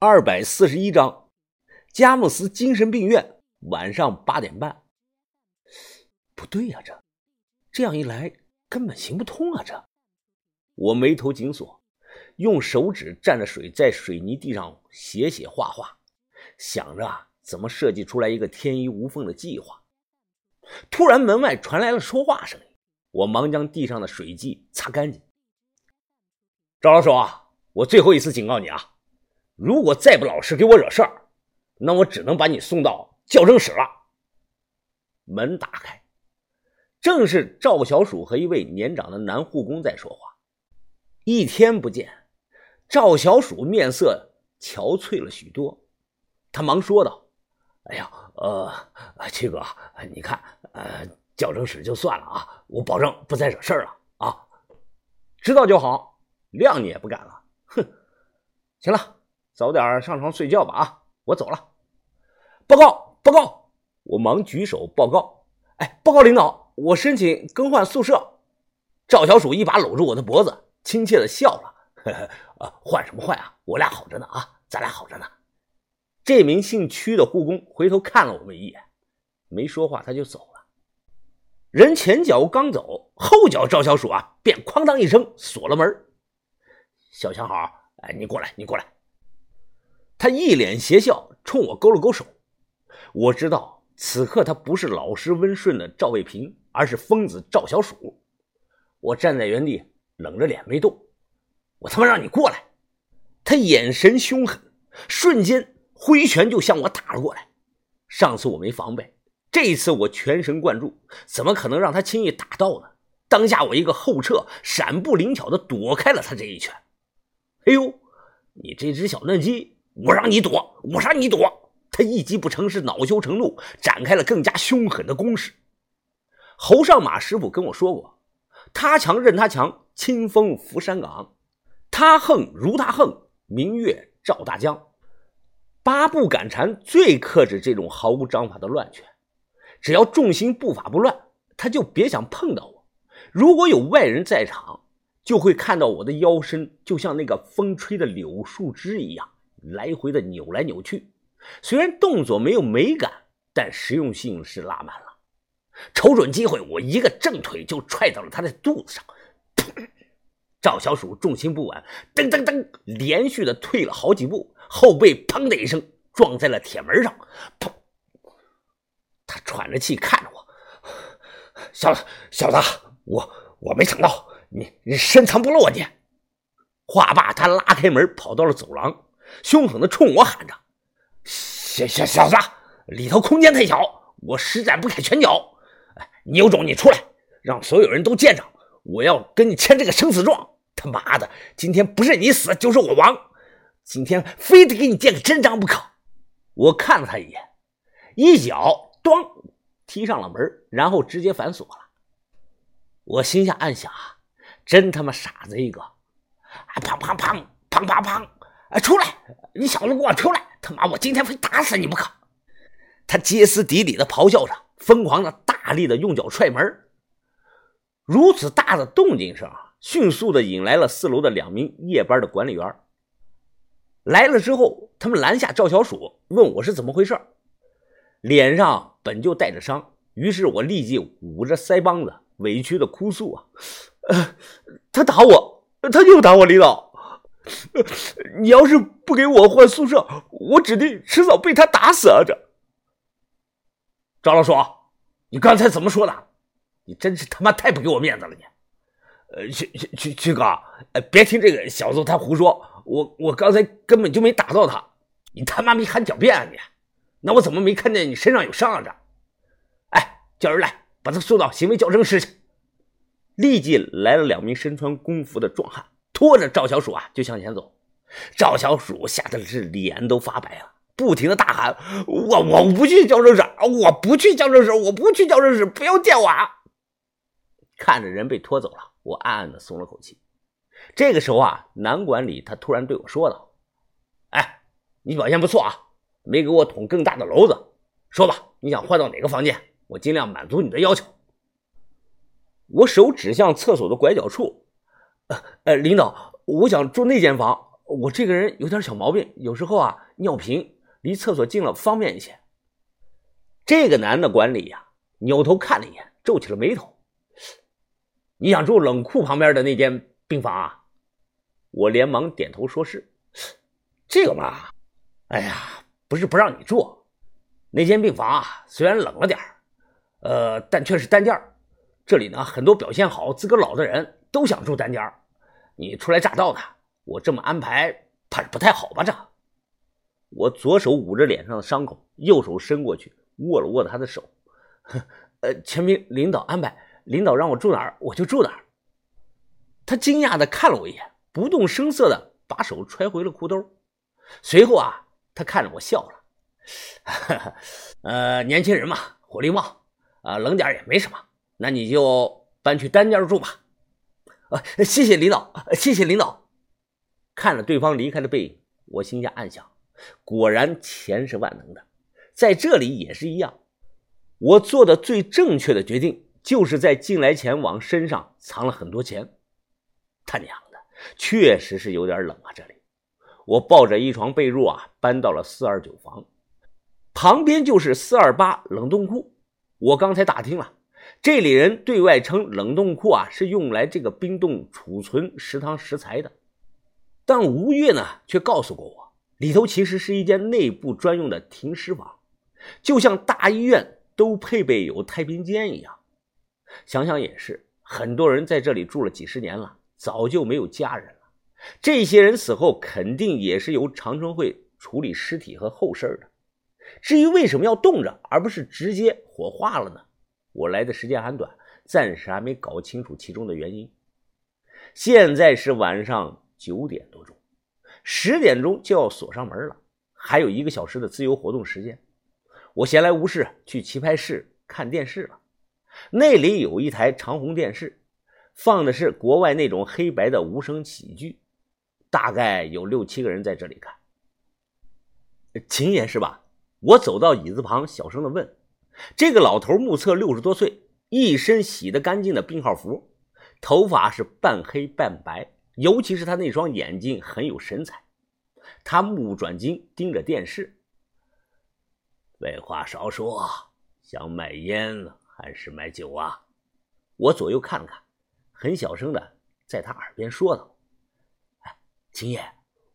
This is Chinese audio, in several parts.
二百四十一章，佳木斯精神病院，晚上八点半。不对呀，这这样一来根本行不通啊！这，我眉头紧锁，用手指蘸着水在水泥地上写写画画，想着怎么设计出来一个天衣无缝的计划。突然，门外传来了说话声音，我忙将地上的水迹擦干净。赵老鼠，我最后一次警告你啊！如果再不老实给我惹事儿，那我只能把你送到矫正室了。门打开，正是赵小鼠和一位年长的男护工在说话。一天不见，赵小鼠面色憔悴了许多，他忙说道：“哎呀，呃，七哥，你看，呃，矫正室就算了啊，我保证不再惹事儿了啊。知道就好。”谅你也不敢了，哼！行了，早点上床睡觉吧啊！我走了。报告，报告！我忙举手报告。哎，报告领导，我申请更换宿舍。赵小鼠一把搂住我的脖子，亲切的笑了。呵呵，啊，换什么换啊？我俩好着呢啊，咱俩好着呢。这名姓屈的护工回头看了我们一眼，没说话，他就走了。人前脚刚走，后脚赵小鼠啊，便哐当一声锁了门。小强好，哎，你过来，你过来。他一脸邪笑，冲我勾了勾手。我知道此刻他不是老实温顺的赵卫平，而是疯子赵小鼠。我站在原地，冷着脸没动。我他妈让你过来！他眼神凶狠，瞬间挥拳就向我打了过来。上次我没防备，这一次我全神贯注，怎么可能让他轻易打到呢？当下我一个后撤，闪步灵巧的躲开了他这一拳。哎呦，你这只小嫩鸡，我让你躲，我让你躲！他一击不成，是恼羞成怒，展开了更加凶狠的攻势。侯上马师傅跟我说过，他强任他强，清风拂山岗；他横如他横，明月照大江。八步赶蝉最克制这种毫无章法的乱拳，只要重心步伐不乱，他就别想碰到我。如果有外人在场，就会看到我的腰身就像那个风吹的柳树枝一样，来回的扭来扭去。虽然动作没有美感，但实用性是拉满了。瞅准机会，我一个正腿就踹到了他的肚子上。赵小鼠重心不稳，噔噔噔，连续的退了好几步，后背砰的一声撞在了铁门上。砰！他喘着气看着我，小子，小子，我我没想到。你你深藏不露啊！你话罢，他拉开门，跑到了走廊，凶狠的冲我喊着：“小小小子，里头空间太小，我施展不开拳脚。你有种，你出来，让所有人都见着，我要跟你签这个生死状。他妈的，今天不是你死就是我亡，今天非得给你见个真章不可。”我看了他一眼，一脚咣踢上了门，然后直接反锁了。我心下暗想啊。真他妈傻子一个！啊，砰砰砰砰砰砰！啊，出来！你小子给我出来！他妈，我今天非打死你不可！他歇斯底里的咆哮着，疯狂的大力的用脚踹门。如此大的动静声，迅速的引来了四楼的两名夜班的管理员。来了之后，他们拦下赵小鼠，问我是怎么回事。脸上本就带着伤，于是我立即捂着腮帮子，委屈的哭诉啊。呃，他打我，他又打我，李导。你要是不给我换宿舍，我指定迟早被他打死啊！这，张老叔，你刚才怎么说的？你真是他妈太不给我面子了！你，呃，曲曲曲曲哥，呃，别听这个小子他胡说，我我刚才根本就没打到他。你他妈没喊狡辩啊你？那我怎么没看见你身上有伤啊？这，哎，叫人来，把他送到行为矫正室去。立即来了两名身穿工服的壮汉，拖着赵小鼠啊就向前走。赵小鼠吓得是脸都发白了，不停的大喊：“我我不去矫正室，我不去矫正室，我不去矫正室，不要见我！”啊看着人被拖走了，我暗暗的松了口气。这个时候啊，男管理他突然对我说道：“哎，你表现不错啊，没给我捅更大的娄子。说吧，你想换到哪个房间？我尽量满足你的要求。”我手指向厕所的拐角处，呃呃，领导，我想住那间房，我这个人有点小毛病，有时候啊，尿频离厕所近了方便一些。这个男的管理呀，扭头看了一眼，皱起了眉头。你想住冷库旁边的那间病房啊？我连忙点头说是。这个嘛，哎呀，不是不让你住，那间病房啊，虽然冷了点呃，但却是单间这里呢，很多表现好、资格老的人都想住单间你初来乍到的，我这么安排，怕是不太好吧？这，我左手捂着脸上的伤口，右手伸过去握了握他的手。呃，全凭领导安排，领导让我住哪儿，我就住哪儿。他惊讶的看了我一眼，不动声色的把手揣回了裤兜。随后啊，他看着我笑了。呃，年轻人嘛，火力旺，啊，冷点也没什么。那你就搬去单间住吧。啊，谢谢领导，谢谢领导。看着对方离开的背影，我心下暗想：果然钱是万能的，在这里也是一样。我做的最正确的决定，就是在进来前往身上藏了很多钱。他娘的，确实是有点冷啊！这里，我抱着一床被褥啊，搬到了四二九房，旁边就是四二八冷冻库。我刚才打听了。这里人对外称冷冻库啊是用来这个冰冻储存食堂食材的，但吴越呢却告诉过我，里头其实是一间内部专用的停尸房，就像大医院都配备有太平间一样。想想也是，很多人在这里住了几十年了，早就没有家人了，这些人死后肯定也是由长春会处理尸体和后事的。至于为什么要冻着，而不是直接火化了呢？我来的时间还短，暂时还没搞清楚其中的原因。现在是晚上九点多钟，十点钟就要锁上门了，还有一个小时的自由活动时间。我闲来无事去棋牌室看电视了。那里有一台长虹电视，放的是国外那种黑白的无声喜剧，大概有六七个人在这里看。秦爷是吧？我走到椅子旁，小声的问。这个老头目测六十多岁，一身洗得干净的病号服，头发是半黑半白，尤其是他那双眼睛很有神采。他目不转睛盯着电视。废话少说，想买烟还是买酒啊？我左右看了看，很小声的在他耳边说道：“哎，秦爷，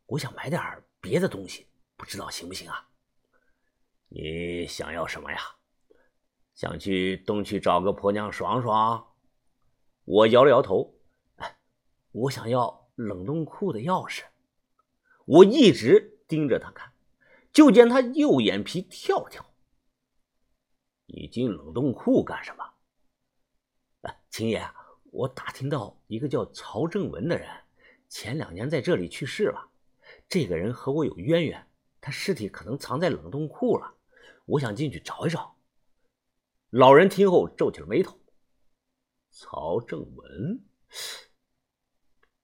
我想买点别的东西，不知道行不行啊？你想要什么呀？”想去东区找个婆娘爽爽，我摇了摇头。我想要冷冻库的钥匙。我一直盯着他看，就见他右眼皮跳跳。你进冷冻库干什么？秦爷，我打听到一个叫曹正文的人，前两年在这里去世了。这个人和我有渊源，他尸体可能藏在冷冻库了。我想进去找一找。老人听后皱起了眉头。曹正文，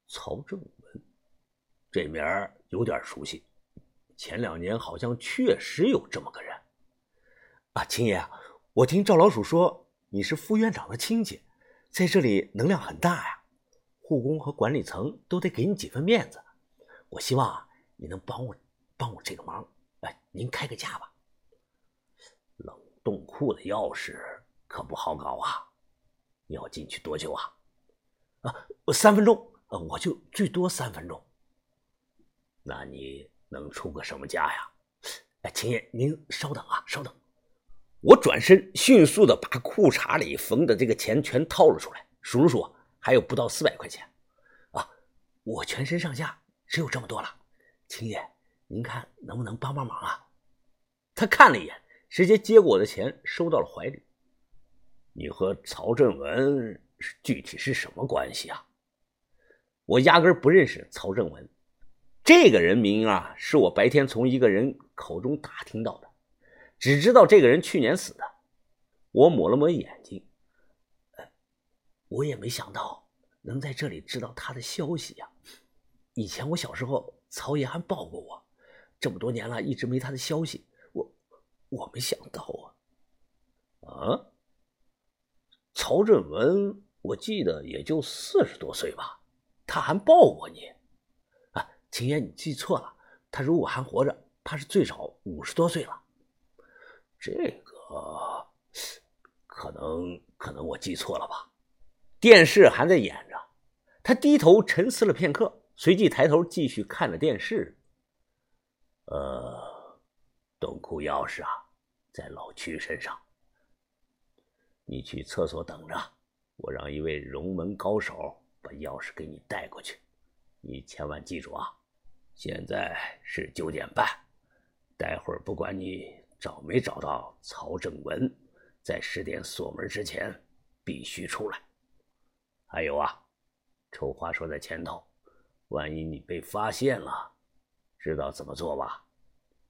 曹正文，这名儿有点熟悉，前两年好像确实有这么个人。啊，秦爷，我听赵老鼠说你是副院长的亲戚，在这里能量很大呀，护工和管理层都得给你几分面子。我希望啊，你能帮我帮我这个忙，哎，您开个价吧。冻库的钥匙可不好搞啊！你要进去多久啊？啊，三分钟，呃，我就最多三分钟。那你能出个什么价呀？哎，秦爷，您稍等啊，稍等。我转身迅速的把裤衩里缝的这个钱全掏了出来，数了数，还有不到四百块钱。啊，我全身上下只有这么多了。秦爷，您看能不能帮帮忙啊？他看了一眼。直接接过我的钱，收到了怀里。你和曹振文具体是什么关系啊？我压根不认识曹振文，这个人名啊，是我白天从一个人口中打听到的，只知道这个人去年死的。我抹了抹眼睛，我也没想到能在这里知道他的消息呀。以前我小时候，曹爷还抱过我，这么多年了，一直没他的消息。我没想到啊，啊，曹振文，我记得也就四十多岁吧，他还抱过你，啊，秦爷，你记错了，他如果还活着，怕是最少五十多岁了。这个可能可能我记错了吧？电视还在演着，他低头沉思了片刻，随即抬头继续看着电视。呃，东库钥匙啊，在老区身上。你去厕所等着，我让一位龙门高手把钥匙给你带过去。你千万记住啊！现在是九点半，待会儿不管你找没找到曹正文，在十点锁门之前必须出来。还有啊，丑话说在前头，万一你被发现了，知道怎么做吧？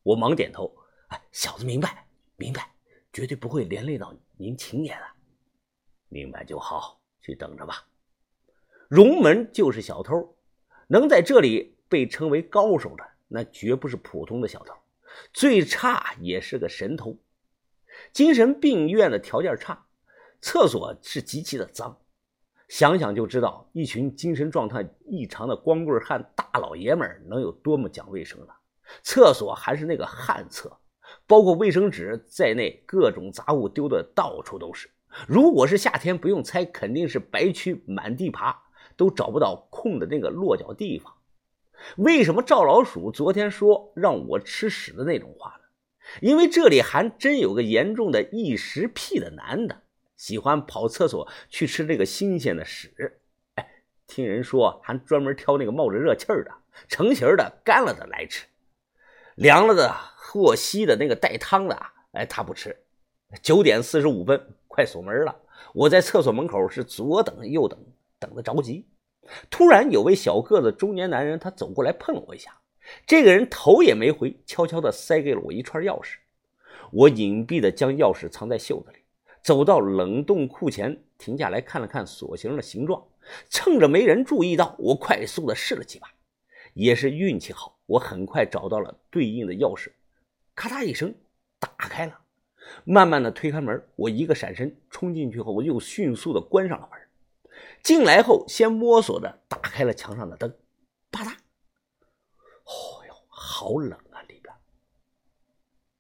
我忙点头，哎，小子明白，明白，绝对不会连累到您秦爷的。明白就好，去等着吧。荣门就是小偷，能在这里被称为高手的，那绝不是普通的小偷，最差也是个神偷。精神病院的条件差，厕所是极其的脏。想想就知道，一群精神状态异常的光棍汉大老爷们能有多么讲卫生了。厕所还是那个旱厕，包括卫生纸在内，各种杂物丢的到处都是。如果是夏天，不用猜，肯定是白蛆满地爬，都找不到空的那个落脚地方。为什么赵老鼠昨天说让我吃屎的那种话呢？因为这里还真有个严重的异食癖的男的。喜欢跑厕所去吃这个新鲜的屎，哎，听人说还专门挑那个冒着热气儿的，成型的干了的来吃，凉了的过稀的那个带汤的，哎，他不吃。九点四十五分，快锁门了，我在厕所门口是左等右等，等得着急。突然有位小个子中年男人，他走过来碰了我一下，这个人头也没回，悄悄地塞给了我一串钥匙，我隐蔽地将钥匙藏在袖子里。走到冷冻库前，停下来看了看锁形的形状，趁着没人注意到，我快速的试了几把，也是运气好，我很快找到了对应的钥匙，咔嚓一声打开了，慢慢的推开门，我一个闪身冲进去后，我又迅速的关上了门。进来后，先摸索着打开了墙上的灯，啪嗒，哦哟，好冷